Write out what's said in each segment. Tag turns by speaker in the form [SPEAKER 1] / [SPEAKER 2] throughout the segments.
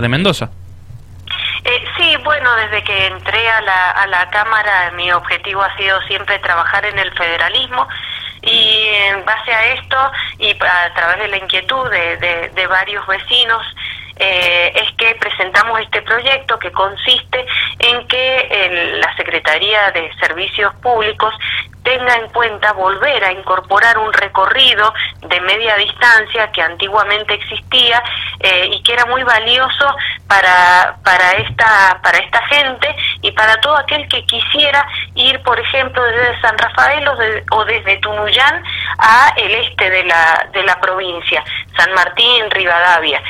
[SPEAKER 1] de Mendoza.
[SPEAKER 2] Eh, sí, bueno, desde que entré a la, a la Cámara mi objetivo ha sido siempre trabajar en el federalismo y en base a esto y a través de la inquietud de, de, varios vecinos eh, es que presentamos este proyecto que consiste en que la Secretaría de Servicios Públicos tenga en cuenta volver a incorporar un recorrido de media distancia que antiguamente existía eh, y que era muy valioso para, para, esta, para esta gente y para todo aquel que quisiera ir, por ejemplo, desde San Rafael o, desde Tunuyán a el este de la, de la provincia, San Martín, Rivadavia.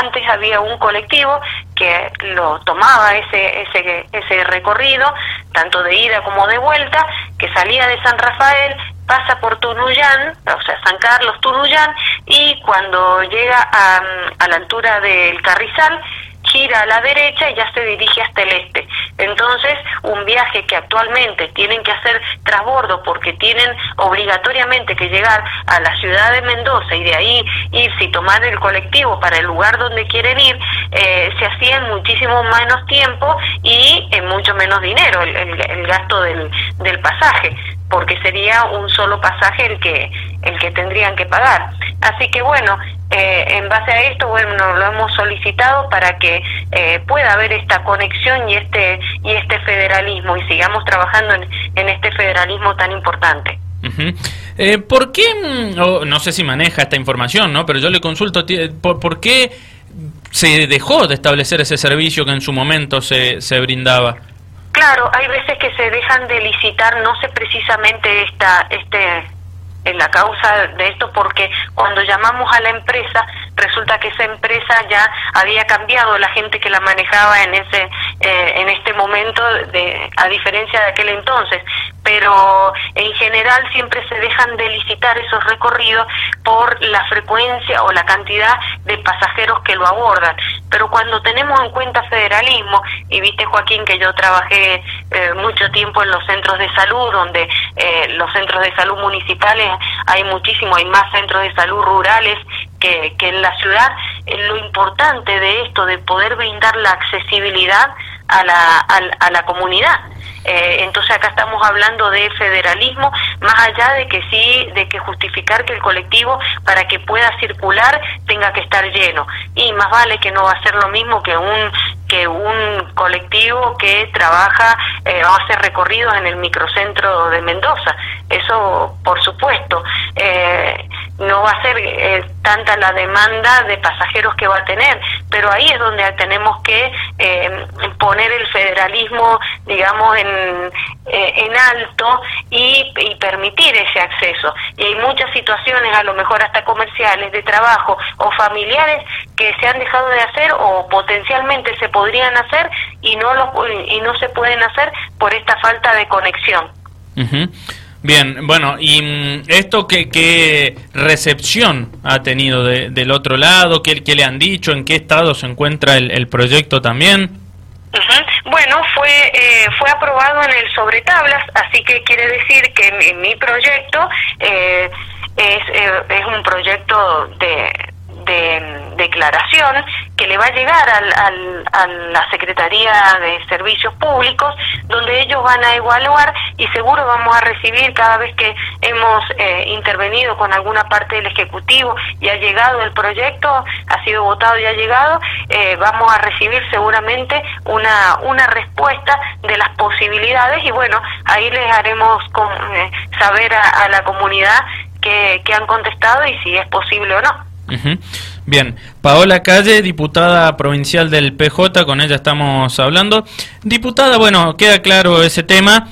[SPEAKER 2] antes había un colectivo que lo tomaba ese, ese, ese recorrido, tanto de ida como de vuelta, que salía de San Rafael, pasa por Tunuyán, o sea, San Carlos, Tunuyán, y cuando llega a, a la altura del Carrizal, gira a la derecha y ya se dirige hasta el este. Entonces, un viaje que actualmente tienen que hacer trasbordo porque tienen obligatoriamente que llegar a la ciudad de Mendoza y de ahí irse y tomar el colectivo para el lugar donde quieren ir, eh, se hacía en muchísimo menos tiempo y en mucho menos dinero el, el gasto del, del pasaje porque sería un solo pasaje el que el que tendrían que pagar. Así que bueno, eh, en base a esto, bueno, lo hemos solicitado para que eh, pueda haber esta conexión y este y este federalismo y sigamos trabajando en, este federalismo tan importante.
[SPEAKER 1] eh, ¿Por qué, mm, no sé si maneja esta información, ¿no? pero yo le consulto, ¿por, ¿por qué se dejó de establecer ese servicio que en su momento se, se brindaba?
[SPEAKER 2] Claro, hay veces que se dejan de licitar, no sé precisamente esta, este en la causa de esto porque cuando llamamos a la empresa resulta que esa empresa ya había cambiado la gente que la manejaba en ese eh, en este momento de a diferencia de aquel entonces pero en general siempre se dejan de licitar esos recorridos por la frecuencia o la cantidad de pasajeros que lo abordan pero cuando tenemos en cuenta federalismo y viste Joaquín que yo trabajé eh, mucho tiempo en los centros de salud donde eh, los centros de salud municipales hay muchísimo hay más centros de salud rurales que, que en la ciudad, eh, lo importante de esto, de poder brindar la accesibilidad a la, a, la comunidad. Eh, entonces acá estamos hablando de federalismo, más allá de que sí, de que justificar que el colectivo para que pueda circular tenga que estar lleno. Y más vale que no va a ser lo mismo que un que un colectivo que trabaja eh, o hace recorridos en el microcentro de Mendoza. Eso, por supuesto. Eh, no va a ser eh, tanta la demanda de pasajeros que va a tener, pero ahí es donde tenemos que eh, poner el federalismo, digamos, en, eh, en alto y, y, permitir ese acceso. Y hay muchas situaciones, a lo mejor hasta comerciales, de trabajo o familiares, que se han dejado de hacer o potencialmente se podrían hacer y no, lo, y no se pueden hacer por esta falta de conexión.
[SPEAKER 1] Bien, bueno, ¿y mm, esto qué, qué recepción ha tenido del otro lado? ¿Qué, ¿Qué, le han dicho? ¿En qué estado se encuentra el, proyecto también?
[SPEAKER 2] Bueno, fue eh, fue aprobado en el sobre tablas, así que quiere decir que mi, mi proyecto eh, es, eh, es un proyecto de, de declaración le va a llegar al, a la Secretaría de Servicios Públicos, donde ellos van a evaluar y seguro vamos a recibir cada vez que hemos eh, intervenido con alguna parte del Ejecutivo y ha llegado el proyecto, ha sido votado y ha llegado, eh, vamos a recibir seguramente una, una respuesta de las posibilidades y bueno, ahí les haremos con, eh, saber a, la comunidad que, que han contestado y si es posible o no.
[SPEAKER 1] Bien, Paola Calle, diputada provincial del PJ, con ella estamos hablando. Diputada, bueno, queda claro ese tema.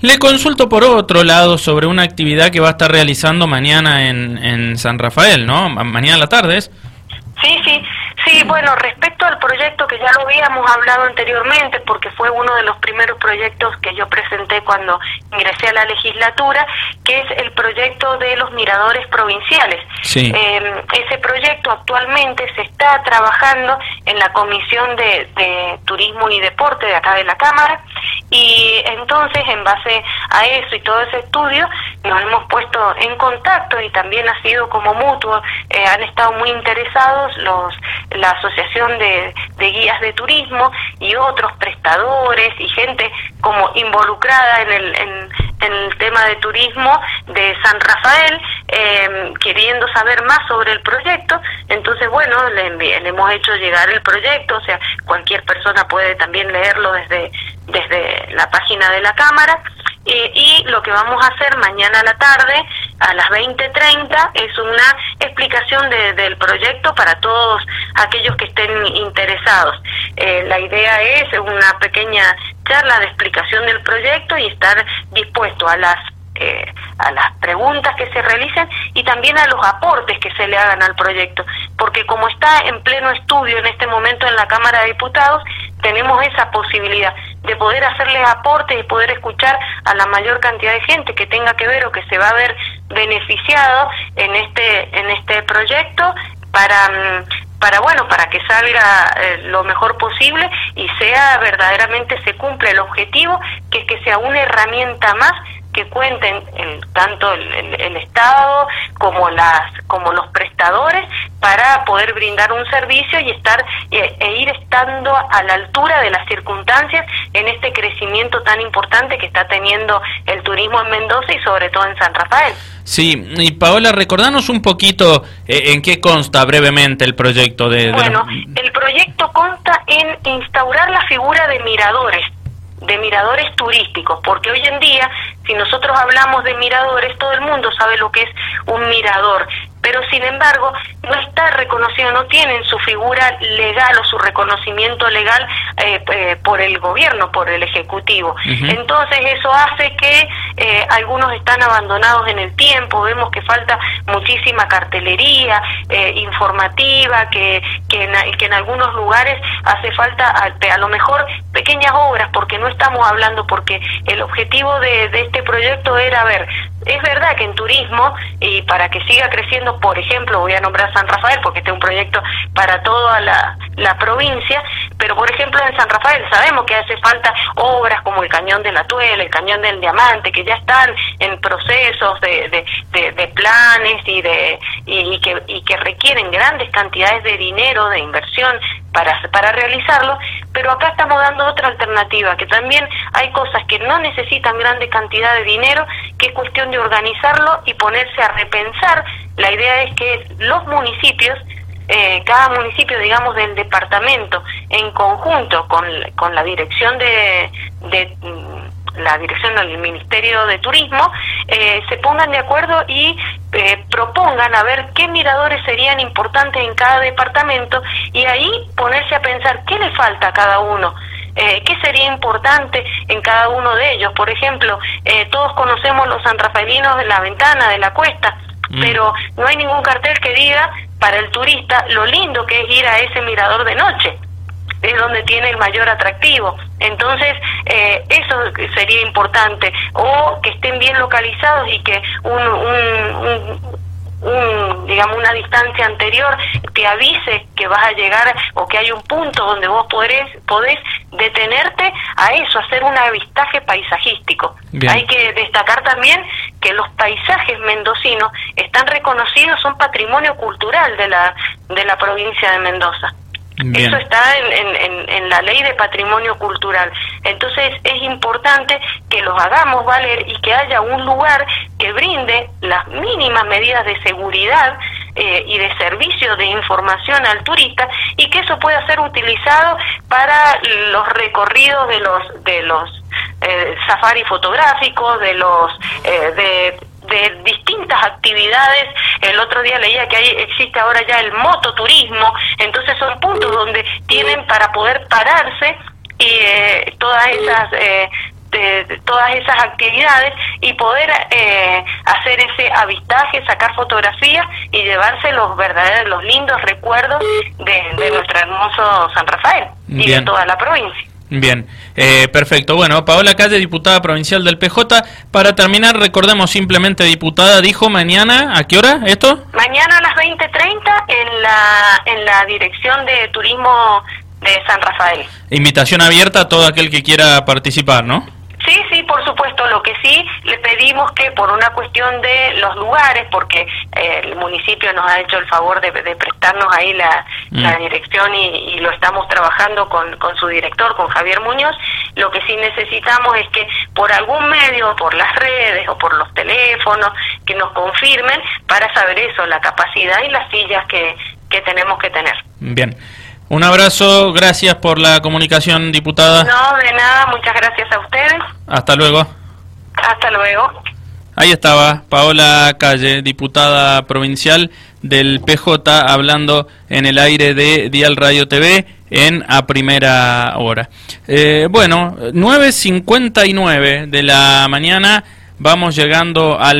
[SPEAKER 1] Le consulto por otro lado sobre una actividad que va a estar realizando mañana en, San Rafael, ¿no? Mañana a la tarde es.
[SPEAKER 2] Sí, sí, sí, bueno, respecto al proyecto que ya lo habíamos hablado anteriormente, porque fue uno de los primeros proyectos que yo presenté cuando ingresé a la legislatura, que es el proyecto de los miradores provinciales.
[SPEAKER 1] Sí.
[SPEAKER 2] Em, ese proyecto actualmente se está trabajando en la Comisión de, de Turismo y Deporte de acá de la Cámara, y entonces, en base a eso y todo ese estudio, nos hemos puesto en contacto y también ha sido como mutuo, eh, han estado muy interesados los la Asociación de, Guías de Turismo y otros prestadores y gente como involucrada en el, en, el tema de turismo de San Rafael, em, queriendo saber más sobre el proyecto. Entonces, bueno, le, le hemos hecho llegar el proyecto, o sea, cualquier persona puede también leerlo desde, desde la página de la Cámara. y lo que vamos a hacer mañana a la tarde, a las 20.30, es una explicación del proyecto para todos aquellos que estén interesados. Eh, la idea es una pequeña charla de explicación del proyecto y estar dispuesto a las eh, a las preguntas que se realicen y también a los aportes que se le hagan al proyecto, porque como está en pleno estudio en este momento en la Cámara de Diputados, tenemos esa posibilidad de poder hacerles aportes y poder escuchar a la mayor cantidad de gente que tenga que ver o que se va a ver beneficiado en este en este proyecto para mm, para bueno para que salga eh, lo mejor posible y sea verdaderamente se cumple el objetivo que es que sea una herramienta más que cuenten tanto el, Estado como las como los prestadores para poder brindar un servicio y estar e, e, ir estando a la altura de las circunstancias en este crecimiento tan importante que está teniendo el turismo en Mendoza y sobre todo en San Rafael.
[SPEAKER 1] Sí, y Paola, recordanos un poquito eh, en qué consta brevemente el proyecto de...
[SPEAKER 2] Bueno, el proyecto consta en instaurar la figura de miradores de miradores turísticos, porque hoy en día, si nosotros hablamos de miradores, todo el mundo sabe lo que es un mirador, pero sin embargo no está reconocido, no tienen su figura legal o su reconocimiento legal eh, eh, por el gobierno, por el Ejecutivo. Entonces eso hace que eh, algunos están abandonados en el tiempo, vemos que falta muchísima cartelería informativa, que, que, en, que en algunos lugares hace falta a, lo mejor pequeñas obras, porque no estamos hablando, porque el objetivo de, de este proyecto era ver es verdad que en turismo, y para que siga creciendo, por ejemplo, voy a nombrar San Rafael porque este es un proyecto para toda la, provincia, pero por ejemplo en San Rafael sabemos que hace falta obras como el Cañón de la Tuela, el Cañón del Diamante, que ya están en procesos de, de, planes y, de, y, que, y que requieren grandes cantidades de dinero, de inversión para, para realizarlo, pero acá estamos dando otra alternativa, que también hay cosas que no necesitan grande cantidad de dinero, que es cuestión de organizarlo y ponerse a repensar. La idea es que los municipios, eh, cada municipio, digamos, del departamento, en conjunto con, con la dirección de, de la dirección del Ministerio de Turismo, eh, se pongan de acuerdo y eh, propongan a ver qué miradores serían importantes en cada departamento y ahí ponerse a pensar qué le falta a cada uno. Eh, qué sería importante en cada uno de ellos. Por ejemplo, todos conocemos los sanrafaelinos de la ventana, de la cuesta, mm. pero no hay ningún cartel que diga para el turista lo lindo que es ir a ese mirador de noche es donde tiene el mayor atractivo. Entonces, eh, sería importante. O que estén bien localizados y que un, un, digamos, una distancia anterior te avise que vas a llegar o que hay un punto donde vos podés, podés detenerte a eso, hacer un avistaje paisajístico. Hay que destacar también que los paisajes mendocinos están reconocidos, son patrimonio cultural de la, de la provincia de Mendoza. Eso está en, en, la ley de patrimonio cultural. Entonces es importante que los hagamos valer y que haya un lugar que brinde las mínimas medidas de seguridad eh, y de servicio de información al turista y que eso pueda ser utilizado para los recorridos de los de los eh, safari fotográficos, de los eh, de de distintas actividades. El otro día leía que hay, existe ahora ya el mototurismo, entonces son puntos donde tienen para poder pararse y eh, todas esas eh, de, todas esas actividades y poder eh, hacer ese avistaje, sacar fotografías y llevarse los verdaderos, los lindos recuerdos de, nuestro hermoso San Rafael y de toda la provincia.
[SPEAKER 1] Bien, eh, perfecto. Bueno, Paola Calle, diputada provincial del PJ. Para terminar, recordemos simplemente, diputada, dijo mañana, ¿a qué hora esto?
[SPEAKER 2] Mañana a las 20.30 en la, en la Dirección de Turismo de San Rafael.
[SPEAKER 1] Invitación abierta a todo aquel que quiera participar, ¿no?
[SPEAKER 2] Sí, sí, por supuesto. Lo que sí, le pedimos que por una cuestión de los lugares, porque eh, el municipio nos ha hecho el favor de, prestarnos ahí la, la mm. dirección y, lo estamos trabajando con, con su director, con Javier Muñoz, lo que sí necesitamos es que por algún medio, por las redes o por los teléfonos, que nos confirmen para saber eso, la capacidad y las sillas que, que tenemos que tener.
[SPEAKER 1] Bien. Un abrazo, gracias por la comunicación, diputada.
[SPEAKER 2] No, de nada, muchas gracias a ustedes.
[SPEAKER 1] Hasta luego.
[SPEAKER 2] Hasta luego.
[SPEAKER 1] Ahí estaba Paola Calle, diputada provincial del PJ, hablando en el aire de Dial Radio TV en a primera hora. Eh, bueno, 9.59 de la mañana, vamos llegando al